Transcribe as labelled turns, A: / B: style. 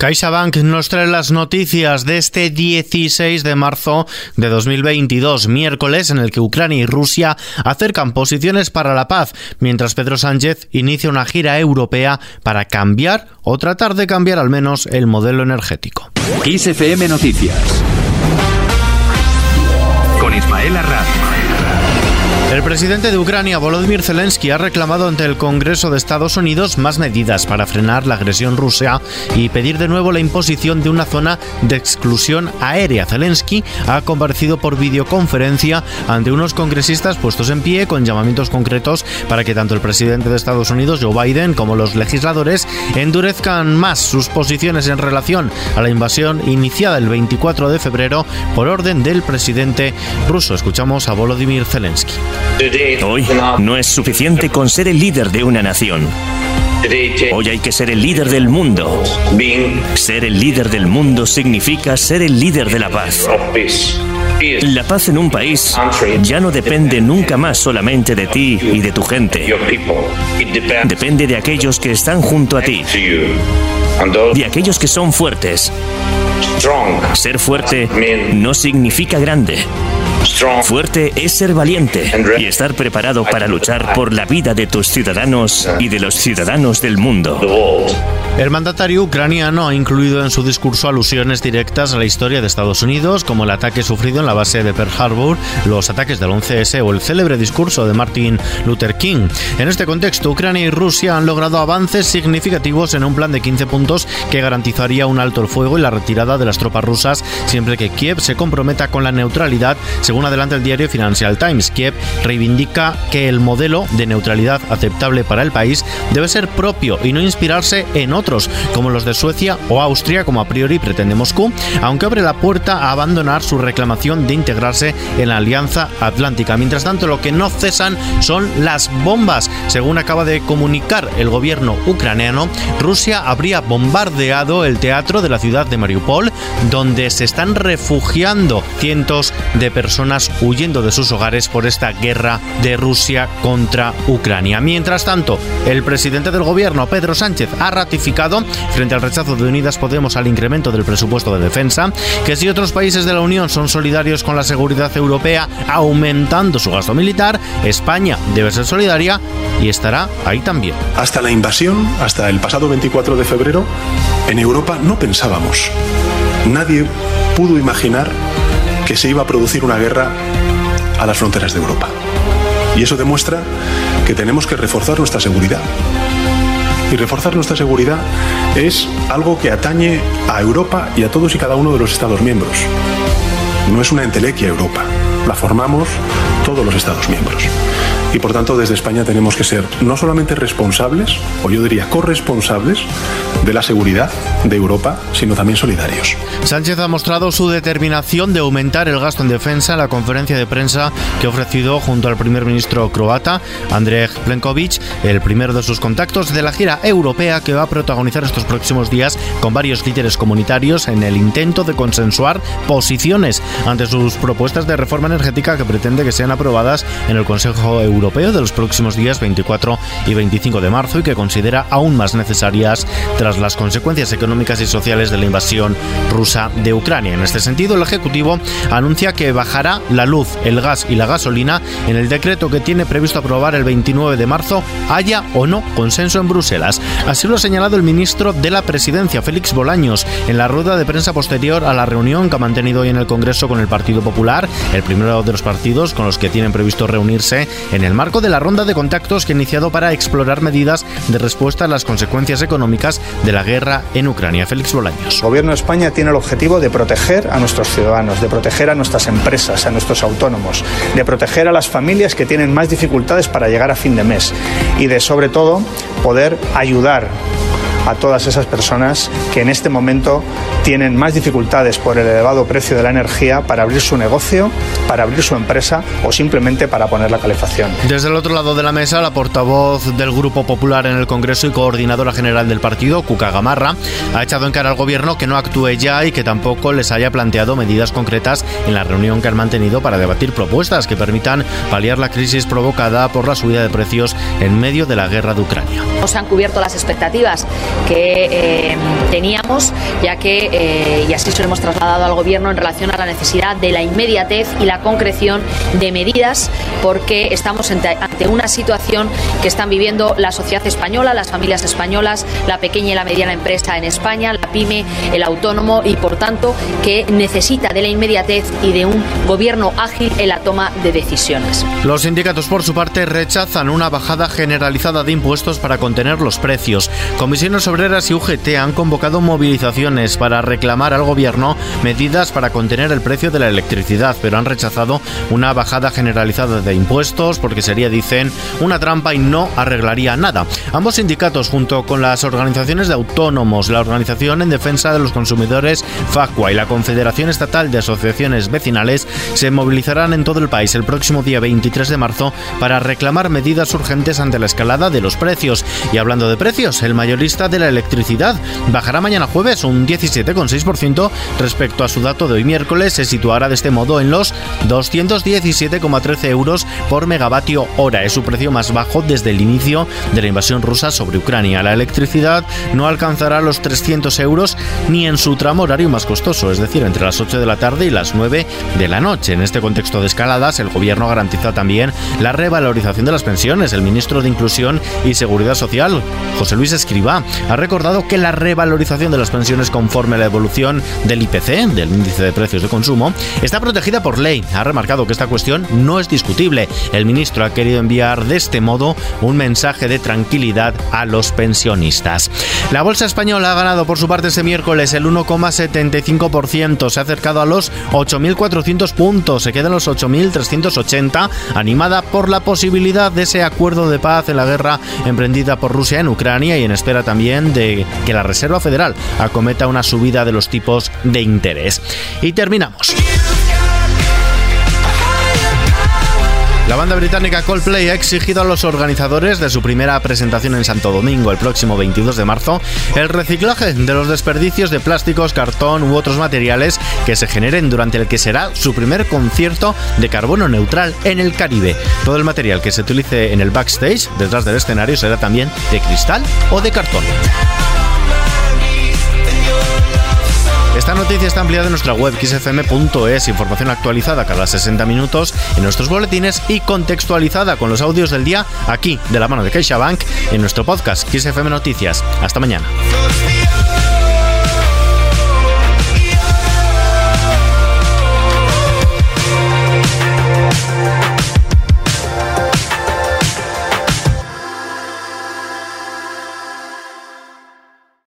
A: CaixaBank nos trae las noticias de este 16 de marzo de 2022, miércoles en el que Ucrania y Rusia acercan posiciones para la paz, mientras Pedro Sánchez inicia una gira europea para cambiar o tratar de cambiar al menos el modelo energético.
B: XFM Noticias con Ismael
A: el presidente de Ucrania, Volodymyr Zelensky, ha reclamado ante el Congreso de Estados Unidos más medidas para frenar la agresión rusa y pedir de nuevo la imposición de una zona de exclusión aérea. Zelensky ha comparecido por videoconferencia ante unos congresistas puestos en pie con llamamientos concretos para que tanto el presidente de Estados Unidos, Joe Biden, como los legisladores endurezcan más sus posiciones en relación a la invasión iniciada el 24 de febrero por orden del presidente ruso. Escuchamos a Volodymyr Zelensky.
C: Hoy no es suficiente con ser el líder de una nación. Hoy hay que ser el líder del mundo. Ser el líder del mundo significa ser el líder de la paz. La paz en un país ya no depende nunca más solamente de ti y de tu gente. Depende de aquellos que están junto a ti. De aquellos que son fuertes. Ser fuerte no significa grande. Fuerte es ser valiente y estar preparado para luchar por la vida de tus ciudadanos y de los ciudadanos del mundo.
A: El mandatario ucraniano ha incluido en su discurso alusiones directas a la historia de Estados Unidos, como el ataque sufrido en la base de Pearl Harbor, los ataques del 11S o el célebre discurso de Martin Luther King. En este contexto, Ucrania y Rusia han logrado avances significativos en un plan de 15 puntos que garantizaría un alto el fuego y la retirada de las tropas rusas siempre que Kiev se comprometa con la neutralidad, según adelanta el diario Financial Times. Kiev reivindica que el modelo de neutralidad aceptable para el país debe ser propio y no inspirarse en otros como los de Suecia o Austria, como a priori pretende Moscú, aunque abre la puerta a abandonar su reclamación de integrarse en la Alianza Atlántica. Mientras tanto, lo que no cesan son las bombas. Según acaba de comunicar el gobierno ucraniano, Rusia habría bombardeado el teatro de la ciudad de Mariupol, donde se están refugiando cientos de personas huyendo de sus hogares por esta guerra de Rusia contra Ucrania. Mientras tanto, el presidente del gobierno, Pedro Sánchez, ha ratificado frente al rechazo de Unidas Podemos al incremento del presupuesto de defensa, que si otros países de la Unión son solidarios con la seguridad europea aumentando su gasto militar, España debe ser solidaria y estará ahí también.
D: Hasta la invasión, hasta el pasado 24 de febrero, en Europa no pensábamos. Nadie pudo imaginar que se iba a producir una guerra a las fronteras de Europa. Y eso demuestra que tenemos que reforzar nuestra seguridad. Y reforzar nuestra seguridad es algo que atañe a Europa y a todos y cada uno de los Estados miembros. No es una entelequia Europa, la formamos todos los Estados miembros y por tanto desde España tenemos que ser no solamente responsables, o yo diría corresponsables, de la seguridad de Europa, sino también solidarios.
A: Sánchez ha mostrado su determinación de aumentar el gasto en defensa en la conferencia de prensa que ha ofrecido junto al primer ministro croata, Andrej Plenković, el primero de sus contactos de la gira europea que va a protagonizar estos próximos días con varios líderes comunitarios en el intento de consensuar posiciones ante sus propuestas de reforma energética que pretende que sean aprobadas en el Consejo Europeo europeo de los próximos días 24 y 25 de marzo y que considera aún más necesarias tras las consecuencias económicas y sociales de la invasión rusa de Ucrania. En este sentido, el Ejecutivo anuncia que bajará la luz, el gas y la gasolina en el decreto que tiene previsto aprobar el 29 de marzo, haya o no consenso en Bruselas. Así lo ha señalado el ministro de la Presidencia, Félix Bolaños, en la rueda de prensa posterior a la reunión que ha mantenido hoy en el Congreso con el Partido Popular, el primero de los partidos con los que tienen previsto reunirse en el el marco de la ronda de contactos que ha iniciado para explorar medidas de respuesta a las consecuencias económicas de la guerra en Ucrania. Félix Bolaños.
E: El Gobierno de España tiene el objetivo de proteger a nuestros ciudadanos, de proteger a nuestras empresas, a nuestros autónomos, de proteger a las familias que tienen más dificultades para llegar a fin de mes y de, sobre todo, poder ayudar a todas esas personas que en este momento tienen más dificultades por el elevado precio de la energía para abrir su negocio, para abrir su empresa o simplemente para poner la calefacción.
A: Desde el otro lado de la mesa, la portavoz del Grupo Popular en el Congreso y coordinadora general del partido, Cuca Gamarra, ha echado en cara al gobierno que no actúe ya y que tampoco les haya planteado medidas concretas en la reunión que han mantenido para debatir propuestas que permitan paliar la crisis provocada por la subida de precios en medio de la guerra de Ucrania.
F: No se han cubierto las expectativas que eh, teníamos, ya que, eh, y así se lo hemos trasladado al Gobierno en relación a la necesidad de la inmediatez y la concreción de medidas, porque estamos ante, una situación que están viviendo la sociedad española, las familias españolas, la pequeña y la mediana empresa en España, la pyme, el autónomo y, por tanto, que necesita de la inmediatez y de un gobierno ágil en la toma de decisiones.
A: Los sindicatos, por su parte, rechazan una bajada generalizada de impuestos para contener los precios. Comisiones Obreras y UGT han convocado movilizaciones para reclamar al gobierno medidas para contener el precio de la electricidad, pero han rechazado una bajada generalizada de impuestos porque sería, dicen, una trampa y no arreglaría nada. Ambos sindicatos, junto con las organizaciones de autónomos, la Organización en Defensa de los Consumidores FACUA y la Confederación Estatal de Asociaciones Vecinales, se movilizarán en todo el país el próximo día 23 de marzo para reclamar medidas urgentes ante la escalada de los precios. Y hablando de precios, el mayorista de la electricidad bajará mañana jueves un 17,6% respecto a su dato de hoy miércoles. Se situará de este modo en los 217,13 euros por megavatio hora. Es su precio más bajo desde el inicio de la invasión rusa sobre Ucrania. La electricidad no alcanzará los 300 euros ni en su tramo horario más costoso, es decir, entre las 8 de la tarde y las 9 de la noche. En este contexto de escaladas, el gobierno garantiza también la revalorización de las pensiones. El ministro de Inclusión y Seguridad Social, José Luis Escribá, ha recordado que la revalorización de las pensiones conforme a la evolución del IPC, del índice de precios de consumo, está protegida por ley. Ha remarcado que esta cuestión no es discutible. El ministro ha querido enviar de este modo un mensaje de tranquilidad a los pensionistas. La bolsa española ha ganado por su parte este miércoles el 1,75%, se ha acercado a los 8.400 puntos, se quedan los 8.380, animada por la posibilidad de ese acuerdo de paz en la guerra emprendida por Rusia en Ucrania y en espera también de que la Reserva Federal acometa una subida de los tipos de interés. Y terminamos. La banda británica Coldplay ha exigido a los organizadores de su primera presentación en Santo Domingo el próximo 22 de marzo el reciclaje de los desperdicios de plásticos, cartón u otros materiales que se generen durante el que será su primer concierto de carbono neutral en el Caribe. Todo el material que se utilice en el backstage, detrás del escenario, será también de cristal o de cartón. Noticia está ampliada en nuestra web xfm.es, información actualizada cada 60 minutos en nuestros boletines y contextualizada con los audios del día aquí de la mano de CaixaBank en nuestro podcast XFM Noticias. Hasta mañana.